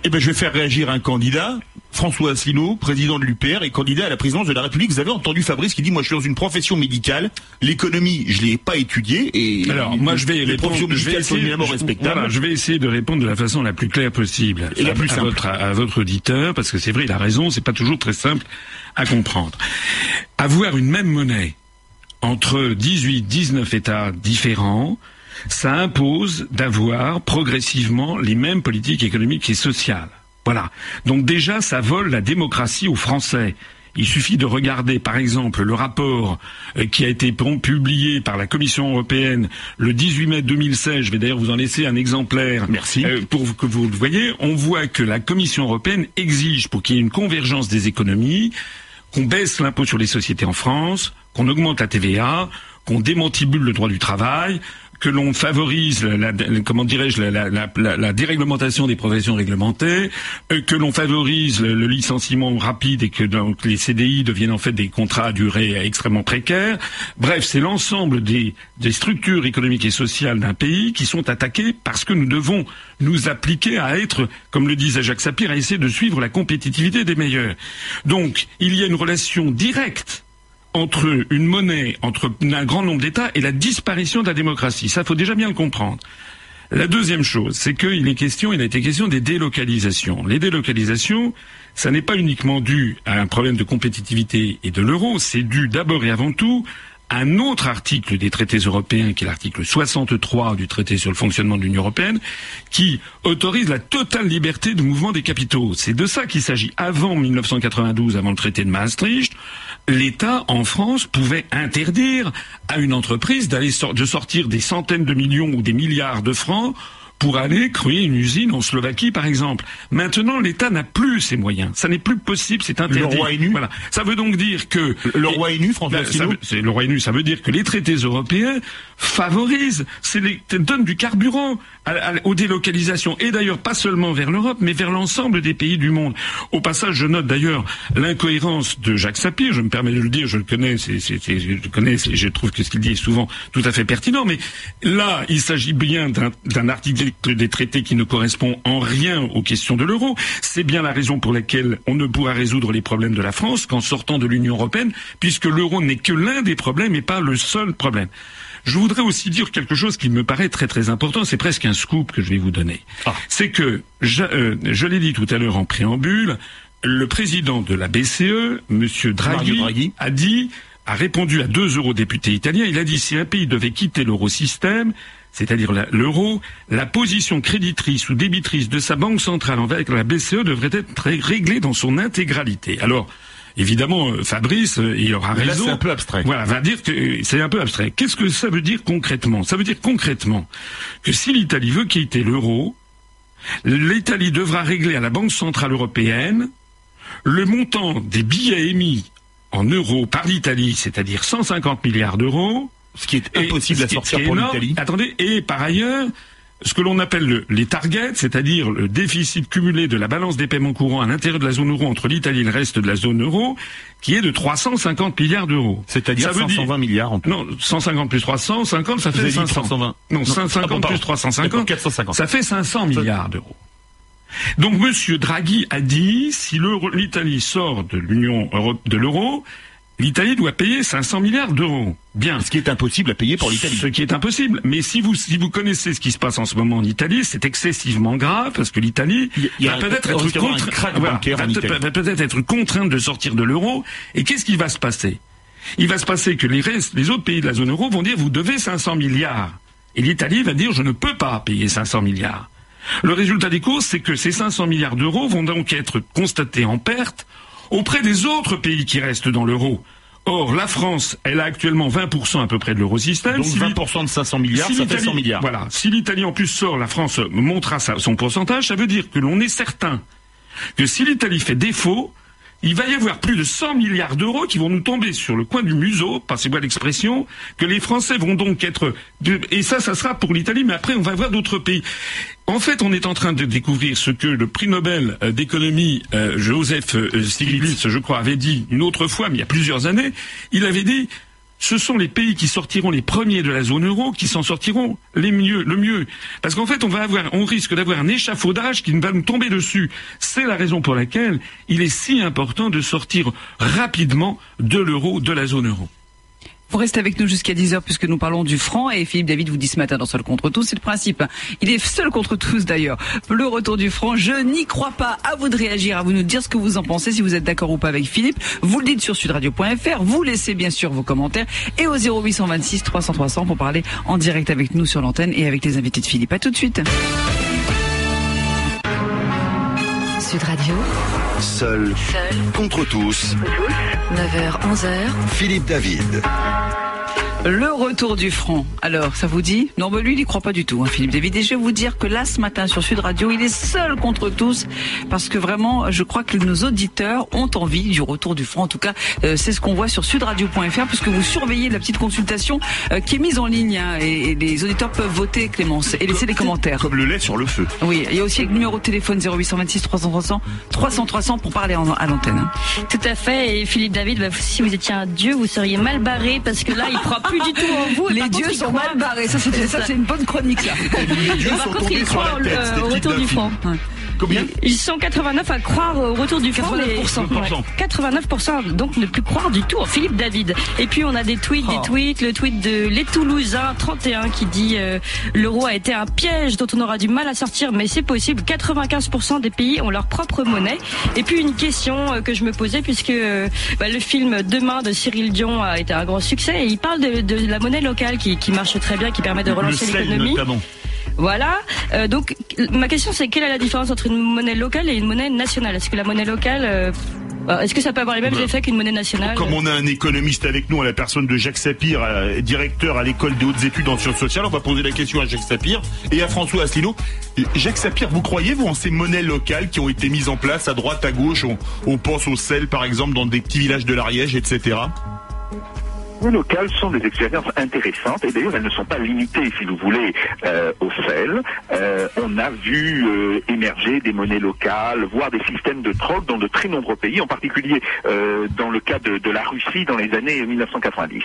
Speaker 4: Eh bien, je vais faire réagir un candidat, François Asselineau, président de l'UPR et candidat à la présidence de la République. Vous avez entendu Fabrice qui dit, moi je suis dans une profession médicale, l'économie, je l'ai pas étudiée et
Speaker 6: alors moi je vais
Speaker 4: les
Speaker 6: professions
Speaker 4: médicales sont évidemment respectables.
Speaker 6: je vais essayer de répondre de la façon la plus claire possible
Speaker 4: et la plus
Speaker 6: à, votre, à votre auditeur parce que c'est vrai, il a raison, c'est pas toujours très simple à comprendre. Avoir une même monnaie entre 18, 19 États différents, ça impose d'avoir progressivement les mêmes politiques économiques et sociales. Voilà. Donc déjà, ça vole la démocratie aux Français. Il suffit de regarder, par exemple, le rapport euh, qui a été publié par la Commission européenne le 18 mai 2016. Je vais d'ailleurs vous en laisser un exemplaire.
Speaker 4: Merci.
Speaker 6: Euh, pour que vous le voyez, on voit que la Commission européenne exige, pour qu'il y ait une convergence des économies, qu'on baisse l'impôt sur les sociétés en France, qu'on augmente la TVA, qu'on démantibule le droit du travail, que l'on favorise, la, comment dirais-je, la, déréglementation des professions réglementées, euh, que l'on favorise le, le licenciement rapide et que donc les CDI deviennent en fait des contrats à durée extrêmement précaires. Bref, c'est l'ensemble des, des structures économiques et sociales d'un pays qui sont attaquées parce que nous devons nous appliquer à être, comme le disait Jacques Sapir, à essayer de suivre la compétitivité des meilleurs. Donc, il y a une relation directe entre une monnaie, entre un grand nombre d'États et la disparition de la démocratie. Ça, faut déjà bien le comprendre. La deuxième chose, c'est qu'il est question, il a été question des délocalisations. Les délocalisations, ça n'est pas uniquement dû à un problème de compétitivité et de l'euro, c'est dû d'abord et avant tout à un autre article des traités européens, qui est l'article 63 du traité sur le fonctionnement de l'Union européenne, qui autorise la totale liberté de mouvement des capitaux. C'est de ça qu'il s'agit. Avant 1992, avant le traité de Maastricht, l'État en France pouvait interdire à une entreprise d'aller de sortir des centaines de millions ou des milliards de francs pour aller créer une usine en Slovaquie, par exemple. Maintenant, l'État n'a plus ces moyens. Ça n'est plus possible, c'est interdit.
Speaker 4: Le roi est nu
Speaker 6: Voilà. Ça veut donc dire que...
Speaker 4: Le roi est nu, François
Speaker 6: c'est le roi est nu, ça veut dire que les traités européens favorisent, c'est les, donnent du carburant à- à- aux délocalisations. Et d'ailleurs, pas seulement vers l'Europe, mais vers l'ensemble des pays du monde. Au passage, je note d'ailleurs l'incohérence de Jacques Sapir. Je me permets de le dire, je le connais, c'est, je le connais, je trouve que ce qu'il dit est souvent tout à fait pertinent. Mais là, il s'agit bien d'un article des traités qui ne correspond en rien aux questions de l'euro. C'est bien la raison pour laquelle on ne pourra résoudre les problèmes de la France qu'en sortant de l'Union européenne, puisque l'euro n'est que l'un des problèmes et pas le seul problème. Je voudrais aussi dire quelque chose qui me paraît très très important, c'est presque un scoop que je vais vous donner. C'est que, je, euh, je l'ai dit tout à l'heure en préambule, le président de la BCE, Monsieur Draghi,
Speaker 4: Draghi.
Speaker 6: a dit, a répondu à deux eurodéputés italiens, il a dit si un pays devait quitter l'eurosystème, c'est-à-dire l'euro, la position créditrice ou débitrice de sa banque centrale envers la BCE devrait être ré- réglée dans son intégralité. Alors, évidemment, euh, Fabrice, euh, il aura
Speaker 4: Mais
Speaker 6: raison.
Speaker 4: c'est un peu abstrait.
Speaker 6: Voilà, va dire que euh, c'est un peu abstrait. Qu'est-ce que ça veut dire concrètement? Ça veut dire concrètement que si l'Italie veut quitter l'euro, l'Italie devra régler à la Banque centrale européenne le montant des billets émis en euros par l'Italie, c'est-à-dire 150 milliards d'euros.
Speaker 4: Ce qui est impossible à sortir
Speaker 6: est
Speaker 4: pour l'Italie.
Speaker 6: Attendez, et par ailleurs, ce que l'on appelle le- les targets, c'est-à-dire le déficit cumulé de la balance des paiements courants à l'intérieur de la zone euro entre l'Italie et le reste de la zone euro, qui est de 350 milliards d'euros.
Speaker 4: C'est-à-dire
Speaker 6: Ça veut dire-
Speaker 4: 520 milliards en tout.
Speaker 6: Non, 150 plus 350, ça fait
Speaker 4: avez dit
Speaker 6: 500.
Speaker 4: 320.
Speaker 6: Non,
Speaker 4: Non,
Speaker 6: 150
Speaker 4: ah bon,
Speaker 6: plus 350,
Speaker 4: D'accord, 450.
Speaker 6: ça fait 500 milliards d'euros. Donc Monsieur Draghi a dit si l'Italie sort de l'Union de l'euro, l'Italie doit payer 500 milliards d'euros. Bien.
Speaker 4: Ce qui est impossible à payer pour l'Italie.
Speaker 6: Ce qui est impossible. Mais si vous, si vous connaissez ce qui se passe en ce moment en Italie, c'est excessivement grave parce que l'Italie peut-être être, voilà, peut- va peut-être être contrainte de sortir de l'euro. Et qu'est-ce qui va se passer? Il va se passer que les restes, les autres pays de la zone euro vont dire vous devez 500 milliards. Et l'Italie va dire je ne peux pas payer 500 milliards. Le résultat des courses, c'est que ces 500 milliards d'euros vont donc être constatés en perte auprès des autres pays qui restent dans l'euro. Or, la France, elle a actuellement 20% à peu près de l'eurosystème.
Speaker 4: Donc
Speaker 6: Si
Speaker 4: 20% de 500 milliards,
Speaker 6: si
Speaker 4: ça fait
Speaker 6: l'Italie-
Speaker 4: 100 milliards.
Speaker 6: Voilà. Si l'Italie en plus sort, la France montera son pourcentage, ça veut dire que l'on est certain que si l'Italie fait défaut, il va y avoir plus de 100 milliards d'euros qui vont nous tomber sur le coin du museau, passez-moi l'expression, que les Français vont donc être... et ça, ça sera pour l'Italie, mais après on va voir d'autres pays. En fait, on est en train de découvrir ce que le prix Nobel euh, d'économie, euh, Joseph euh, Stiglitz, je crois, avait dit une autre fois, mais il y a plusieurs années. Il avait dit ce sont les pays qui sortiront les premiers de la zone euro qui s'en sortiront les mieux, le mieux. Parce qu'en fait, on va avoir, on risque d'avoir un échafaudage qui va nous tomber dessus. C'est la raison pour laquelle il est si important de sortir rapidement de l'euro, de la zone euro.
Speaker 3: Vous restez avec nous jusqu'à 10h puisque nous parlons du franc et Philippe David vous dit ce matin dans Seul contre tous, c'est le principe. Il est seul contre tous d'ailleurs. Le retour du franc, je n'y crois pas. À vous de réagir, à vous de nous dire ce que vous en pensez, si vous êtes d'accord ou pas avec Philippe. Vous le dites sur sudradio.fr, vous laissez bien sûr vos commentaires et au 0826 300 300 pour parler en direct avec nous sur l'antenne et avec les invités de Philippe. À tout de suite.
Speaker 1: Sud Radio,
Speaker 2: Seul
Speaker 1: seul
Speaker 2: contre tous.
Speaker 1: 9h, 11h.
Speaker 2: Philippe David.
Speaker 3: Le retour du franc. Alors, ça vous dit? Non, mais lui, il n'y croit pas du tout, hein, Philippe David. Et je vais vous dire que là, ce matin, sur Sud Radio, il est seul contre tous, parce que vraiment, je crois que nos auditeurs ont envie du retour du franc. En tout cas, euh, c'est ce qu'on voit sur sudradio.fr, puisque vous surveillez la petite consultation euh, qui est mise en ligne, hein, et, et les auditeurs peuvent voter, Clémence, et laisser des commentaires.
Speaker 4: Comme le lait sur le feu.
Speaker 3: Oui, il y a aussi le numéro de téléphone 0826 300 300 300 300 pour parler en- à l'antenne. hein.
Speaker 7: Tout à fait. Et Philippe David, bah, si vous étiez un dieu, vous seriez mal barré parce que là, il croit plus du tout en vous. Et
Speaker 3: Les
Speaker 7: contre,
Speaker 3: dieux sont mal barrés. Ça, c'est ça, c'est une bonne chronique, ça.
Speaker 4: Les dieux sont
Speaker 7: contre,
Speaker 4: tombés sur la tête.
Speaker 7: au retour du
Speaker 4: film. Combien
Speaker 7: Ils sont 89 à croire au retour du franc. mais-
Speaker 3: 89%.
Speaker 7: Ouais. 89%, donc ne plus croire du tout en Philippe David. Et puis on a des tweets,
Speaker 3: Oh.
Speaker 7: des tweets, le tweet de Les Toulousains 31 qui dit euh, l'euro a été un piège dont on aura du mal à sortir, mais c'est possible. 95% des pays ont leur propre monnaie. Et puis une question euh, que je me posais puisque euh, bah, le film Demain de Cyril Dion a été un grand succès et il parle de, de la monnaie locale qui, qui marche très bien, qui permet de relancer l'économie. Voilà. Euh, donc ma question c'est quelle est la différence entre une monnaie locale et une monnaie nationale? Est-ce que la monnaie locale, euh, euh, est-ce que ça peut avoir les mêmes
Speaker 4: Bah,
Speaker 7: effets qu'une monnaie nationale?
Speaker 4: Comme on a un économiste avec nous, à la personne de Jacques Sapir, euh, directeur à l'école des hautes études en sciences sociales, on va poser la question à Jacques Sapir et à François Asselineau. Jacques Sapir, vous croyez, vous, en ces monnaies locales qui ont été mises en place à droite, à gauche? On, on pense au sel, par exemple, dans des petits villages de l'Ariège, etc.
Speaker 5: Les locales sont des expériences intéressantes et d'ailleurs elles ne sont pas limitées, si vous voulez, euh, au sel. Euh, on a vu euh, émerger des monnaies locales, voire des systèmes de troc dans de très nombreux pays, en particulier euh, dans le cas de, de la Russie dans les années 1990.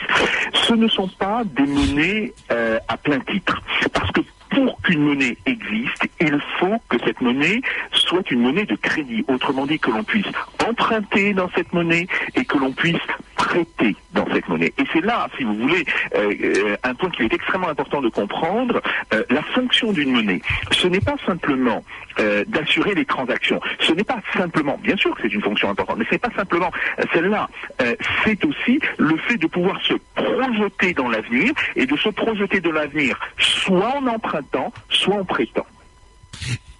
Speaker 5: Ce ne sont pas des monnaies euh, à plein titre, parce que pour qu'une monnaie existe, il faut que cette monnaie soit une monnaie de crédit. Autrement dit, que l'on puisse emprunter dans cette monnaie et que l'on puisse prêter dans cette monnaie. Et c'est là, si vous voulez, euh, euh, un point qui est extrêmement important de comprendre, euh, la fonction d'une monnaie. Ce n'est pas simplement euh, d'assurer les transactions. Ce n'est pas simplement, bien sûr que c'est une fonction importante, mais ce n'est pas simplement euh, celle-là. Euh, c'est aussi le fait de pouvoir se projeter dans l'avenir et de se projeter de l'avenir soit en empruntant, soit en prêtant.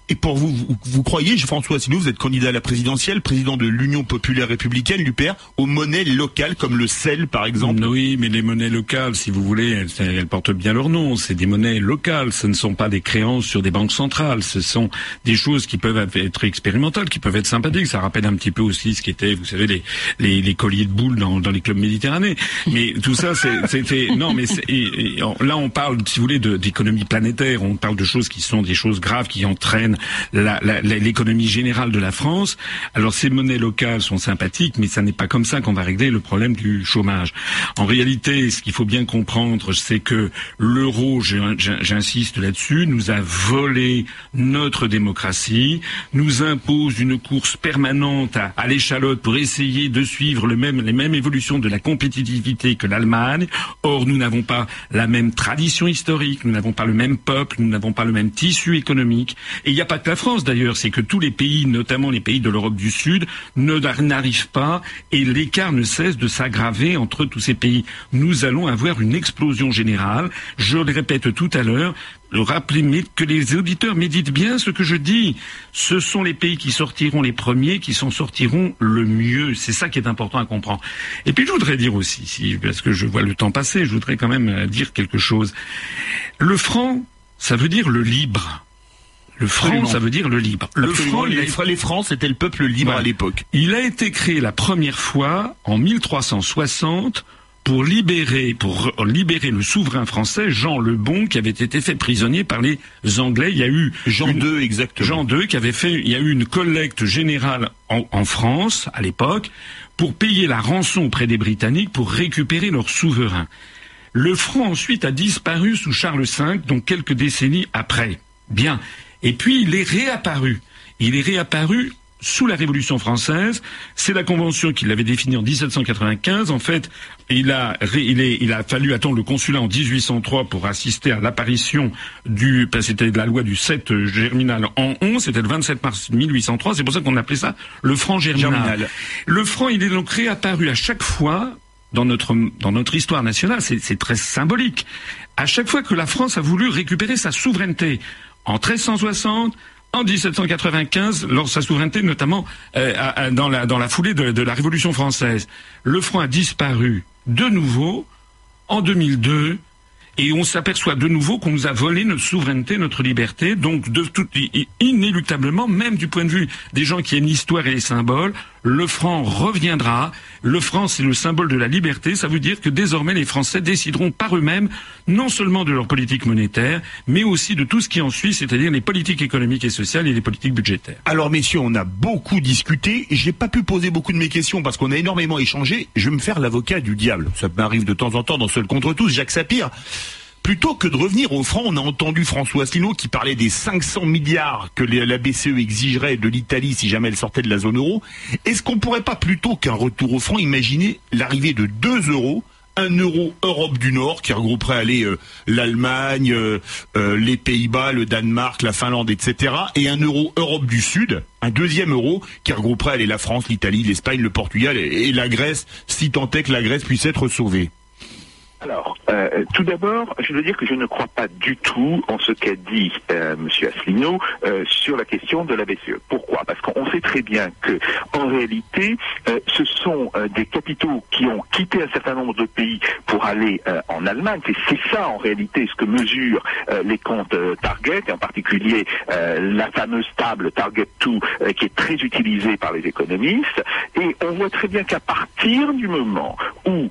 Speaker 4: Et pour vous, vous, vous croyez, François Asselineau, vous êtes candidat à la présidentielle, président de l'Union populaire républicaine, l'UPR, aux monnaies locales comme le sel, par exemple?
Speaker 6: Oui, mais les monnaies locales, si vous voulez, elles, elles portent bien leur nom. C'est des monnaies locales. Ce ne sont pas des créances sur des banques centrales. Ce sont des choses qui peuvent être expérimentales, qui peuvent être sympathiques. Ça rappelle un petit peu aussi ce qu'étaient, vous savez, les, les, les colliers de boules dans, dans les clubs méditerranéens. Mais tout ça, c'était non, mais et- et là, on parle, si vous voulez, d'économie planétaire. On parle de choses qui sont des choses graves qui entraînent l'économie générale de la France. Alors ces monnaies locales sont sympathiques, mais ça n'est pas comme ça qu'on va régler le problème du chômage. En réalité, ce qu'il faut bien comprendre, c'est que l'euro, j'in- j'in- j'insiste là-dessus, nous a volé notre démocratie, nous impose une course permanente à, à l'échalote pour essayer de suivre les mêmes évolutions de la compétitivité que l'Allemagne. Or, nous n'avons pas la même tradition historique, nous n'avons pas le même peuple, nous n'avons pas le même tissu économique. Et il n'y a pas que la France d'ailleurs, c'est que tous les pays, notamment les pays de l'Europe du Sud, ne n'arrivent pas et l'écart ne cesse de s'aggraver entre tous ces pays. Nous allons avoir une explosion générale. Je le répète tout à l'heure, Rappelez que les auditeurs méditent bien ce que je dis. Ce sont les pays qui sortiront les premiers qui s'en sortiront le mieux. C'est ça qui est important à comprendre. Et puis je voudrais dire aussi, si, parce que je vois le temps passer, je voudrais quand même euh, dire quelque chose. Le franc, ça veut dire le libre. Le franc, ça veut dire le libre. Le franc, il a
Speaker 4: les, les Francs, c'était le peuple libre
Speaker 6: Voilà.
Speaker 4: à l'époque.
Speaker 6: il a été créé la première fois en 1360 pour libérer, pour re- libérer le souverain français Jean le Bon qui avait été fait prisonnier par les Anglais. Il y a eu
Speaker 4: Jean
Speaker 6: une-
Speaker 4: II, exactement.
Speaker 6: Jean II qui avait fait, il y a eu une collecte générale en, en France à l'époque pour payer la rançon auprès des Britanniques pour récupérer leur souverain. Le franc ensuite a disparu sous Charles V, donc quelques décennies après. Bien. Et puis il est réapparu. Il est réapparu sous la Révolution française. C'est la Convention qui l'avait défini en 1795. En fait, il a, il, est- il a fallu attendre le consulat en 1803 pour assister à l'apparition du, ben, c'était la loi du 7 germinal en 11, c'était le 27 mars 1803. C'est pour ça qu'on appelait ça le franc germinal.
Speaker 4: Germinal.
Speaker 6: Le franc, il est donc réapparu à chaque fois dans notre, dans notre histoire nationale, c'est très symbolique. À chaque fois que la France a voulu récupérer sa souveraineté, en 1360, en 1795, lors de sa souveraineté, notamment euh, dans, la, foulée de, la Révolution française, le franc a disparu de nouveau en 2002 et on s'aperçoit de nouveau qu'on nous a volé notre souveraineté, notre liberté. Donc, de tout, inéluctablement, même du point de vue des gens qui aiment l'histoire et les symboles, le franc reviendra. Le franc, c'est le symbole de la liberté. Ça veut dire que désormais, les Français décideront par eux-mêmes, non seulement de leur politique monétaire, mais aussi de tout ce qui en suit, c'est-à-dire les politiques économiques et sociales et les politiques budgétaires.
Speaker 4: Alors, messieurs, on a beaucoup discuté. J'ai pas pu poser beaucoup de mes questions parce qu'on a énormément échangé. Je vais me faire l'avocat du diable. Ça m'arrive de temps en temps dans Seul contre tous. Jacques Sapir. Plutôt que de revenir au franc, on a entendu François Asselineau qui parlait des 500 milliards que la BCE exigerait de l'Italie si jamais elle sortait de la zone euro. Est-ce qu'on pourrait pas plutôt qu'un retour au franc imaginer l'arrivée de 2 euros un euro Europe du Nord qui regrouperait aller euh, l'Allemagne, euh, euh, les Pays-Bas, le Danemark, la Finlande, etc. Et un euro Europe du Sud, un deuxième euro qui regrouperait aller la France, l'Italie, l'Espagne, le Portugal et la Grèce, si tant est que la Grèce puisse être sauvée?
Speaker 5: Alors, euh, tout d'abord, je veux dire que je ne crois pas du tout en ce qu'a dit euh, M. Asselineau euh, sur la question de la BCE. Pourquoi? Parce qu'on sait très bien que, en réalité, euh, ce sont des capitaux qui ont quitté un certain nombre de pays pour aller en Allemagne. C'est ça, en réalité, ce que mesurent les comptes Target, et en particulier la fameuse table Target 2, qui est très utilisée par les économistes. Et on voit très bien qu'à partir du moment où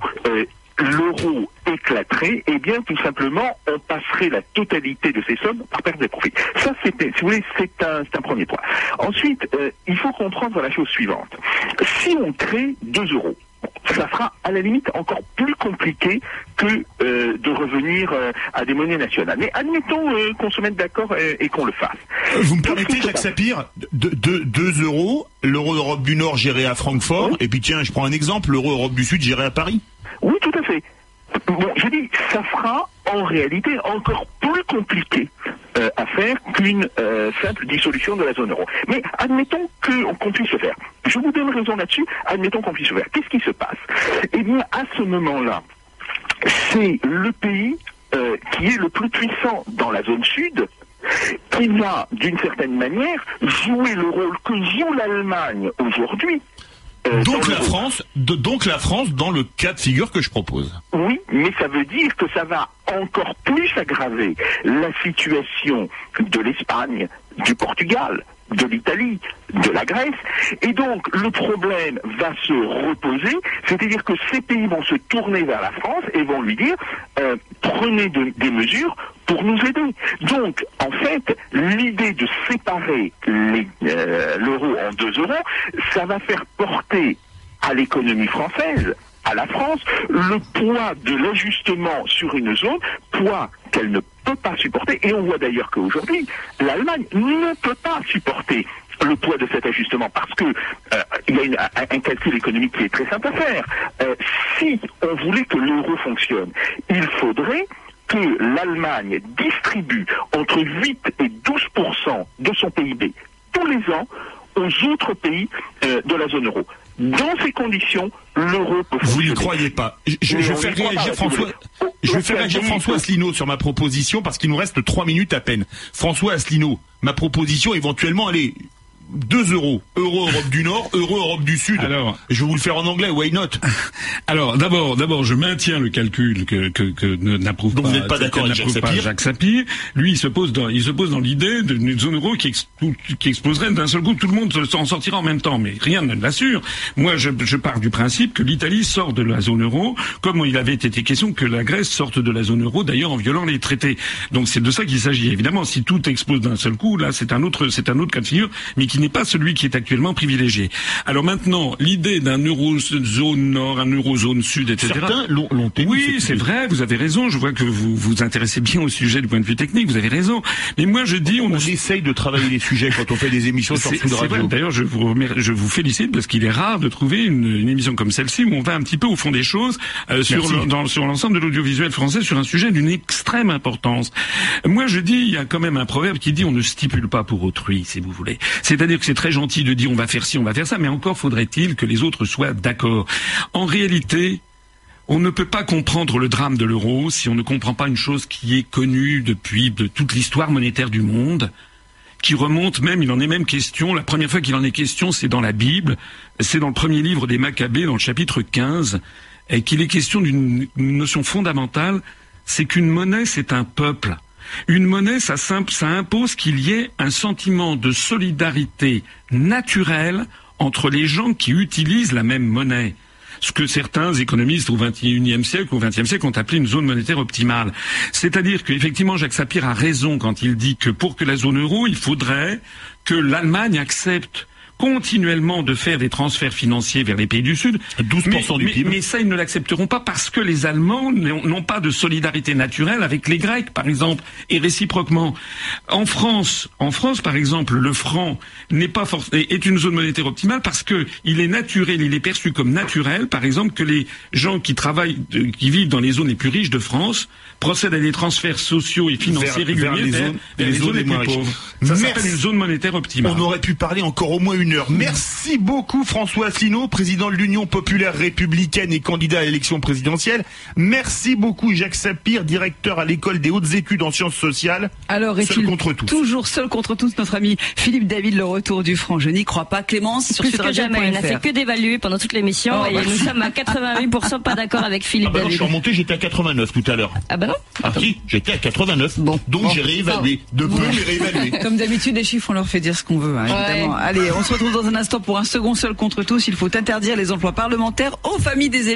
Speaker 5: l'euro éclaterait, eh bien, tout simplement, on passerait la totalité de ces sommes par perte des profits. Ça, c'était, si vous voulez, c'est un, un, premier point. Ensuite, euh, il faut comprendre la chose suivante. Si on crée 2 euros, ça sera à la limite encore plus compliqué que euh, de revenir euh, à des monnaies nationales. Mais admettons euh, qu'on se mette d'accord et, qu'on le fasse.
Speaker 4: Vous me permettez, Jacques Sapir, 2 euros, l'euro Europe du Nord géré à Francfort, et puis tiens, je prends un exemple, l'euro Europe du Sud géré à Paris
Speaker 5: Oui, tout à fait. Bon, je dis, ça sera en réalité encore plus compliqué euh, à faire qu'une euh, simple dissolution de la zone euro. Mais admettons qu'on puisse le faire. Je vous donne raison là-dessus, admettons qu'on puisse le faire. Qu'est-ce qui se passe? Eh bien, à ce moment-là, c'est le pays euh, qui est le plus puissant dans la zone sud qui va, d'une certaine manière, jouer le rôle que joue l'Allemagne aujourd'hui
Speaker 4: donc la France, donc la France dans le cas de figure que je propose.
Speaker 5: Oui, mais ça veut dire que ça va encore plus aggraver la situation de l'Espagne, du Portugal, de l'Italie, de la Grèce. Et donc, le problème va se reposer, c'est-à-dire que ces pays vont se tourner vers la France et vont lui dire, euh, prenez des mesures pour nous aider. Donc, en fait, l'idée de séparer euh, l'euro en deux euros, ça va faire porter à l'économie française à la France le poids de l'ajustement sur une zone, poids qu'elle ne peut pas supporter. Et on voit d'ailleurs qu'aujourd'hui, l'Allemagne ne peut pas supporter le poids de cet ajustement parce que euh, il y a un, calcul économique qui est très simple à faire. Euh, si on voulait que l'euro fonctionne, il faudrait que l'Allemagne distribue entre 8 et 12% de son PIB tous les ans aux autres pays euh, de la zone euro. Dans ces conditions, l'euro peut
Speaker 4: Vous n'y croyez pas. Je, vais faire réagir François. Je vais faire réagir François Asselineau sur ma proposition parce qu'il nous reste trois minutes à peine. François Asselineau, ma proposition éventuellement, allez, 2 euros. Euro Europe du Nord, euro Europe du Sud. Alors, je vais vous le faire en anglais, why not?
Speaker 6: Alors, d'abord, d'abord, je maintiens le calcul que, que, que n'approuve pas,
Speaker 4: vous n'êtes pas d'accord avec
Speaker 6: Jacques Sapir? Lui, il se pose dans, il se pose dans l'idée d'une zone euro qui, qui exploserait d'un seul coup. Tout le monde s'en sortira en même temps, mais rien ne l'assure. Moi, je, je pars du principe que l'Italie sort de la zone euro, comme il avait été question que la Grèce sorte de la zone euro, d'ailleurs en violant les traités. Donc c'est de ça qu'il s'agit. Évidemment, si tout explose d'un seul coup, là, c'est un autre, c'est un autre cas de figure, mais qui n'est pas celui qui est actuellement privilégié. Alors maintenant, l'idée d'un eurozone nord, un eurozone sud, etc.
Speaker 4: Certains l'ont
Speaker 6: Oui, c'est vrai, vous avez raison. Je vois que vous vous intéressez bien au sujet du point de vue technique. Vous avez raison. Mais moi, je dis,
Speaker 4: on, on essaye de travailler les sujets quand on fait des émissions sur Sud Radio.
Speaker 6: D'ailleurs, je vous je vous félicite parce qu'il est rare de trouver une, une émission comme celle-ci où on va un petit peu au fond des choses euh, sur l'ensemble de l'audiovisuel français sur un sujet d'une extrême importance. Moi, je dis, il y a quand même un proverbe qui dit on ne stipule pas pour autrui, si vous voulez. C'est-à-dire que c'est très gentil de dire on va faire ci, on va faire ça, mais encore faudrait-il que les autres soient d'accord. En réalité, on ne peut pas comprendre le drame de l'euro si on ne comprend pas une chose qui est connue depuis de toute l'histoire monétaire du monde, qui remonte même, il en est même question, la première fois qu'il en est question, c'est dans la Bible, c'est dans le premier livre des Maccabées, dans le chapitre 15, et qu'il est question d'une notion fondamentale, c'est qu'une monnaie, c'est un peuple. Une monnaie, ça, impose qu'il y ait un sentiment de solidarité naturelle entre les gens qui utilisent la même monnaie ce que certains économistes au XXIe siècle ou au XXe siècle ont appelé une zone monétaire optimale. C'est-à-dire qu'effectivement, Jacques Sapir a raison quand il dit que pour que la zone euro, il faudrait que l'Allemagne accepte continuellement de faire des transferts financiers vers les pays du Sud.
Speaker 4: 12%
Speaker 6: mais,
Speaker 4: du PIB.
Speaker 6: Mais, ça, ils ne l'accepteront pas parce que les Allemands n'ont pas de solidarité naturelle avec les Grecs, par exemple, et réciproquement. En France, en France, par exemple, le franc n'est pas est une zone monétaire optimale parce que il est naturel, il est perçu comme naturel, par exemple, que les gens qui travaillent, qui vivent dans les zones les plus riches de France procèdent à des transferts sociaux et financiers réguliers vers les zones, les, plus pauvres. Ça s'appelle une zone monétaire optimale.
Speaker 4: On aurait pu parler encore au moins une heure. Merci beaucoup François Asselineau, président de l'Union populaire républicaine et candidat à l'élection présidentielle. Merci beaucoup Jacques Sapir, directeur à l'école des hautes études en sciences sociales.
Speaker 3: Alors,
Speaker 4: seul contre tous.
Speaker 3: Toujours seul contre tous, notre ami Philippe David, le retour du franc. Je n'y crois pas. Clémence, sur
Speaker 7: Plus que jamais. Il n'a fait que d'évaluer pendant toute l'émission
Speaker 3: Oh,
Speaker 7: et
Speaker 3: bah,
Speaker 7: nous
Speaker 3: si.
Speaker 7: sommes à 88% pas d'accord avec Philippe
Speaker 4: Ah bah non, je
Speaker 7: David.
Speaker 4: suis remonté, j'étais à 89 tout à l'heure.
Speaker 7: Ah bah non
Speaker 4: Ah si, j'étais à 89.
Speaker 3: Bon.
Speaker 4: Donc
Speaker 3: Bon.
Speaker 4: j'ai réévalué. De peu, j'ai réévalué.
Speaker 3: Comme d'habitude, les chiffres, on leur fait dire ce qu'on veut, hein, évidemment. Allez, on se retrouve dans un instant pour un second seul contre tous. Il faut interdire les emplois parlementaires aux familles des élus.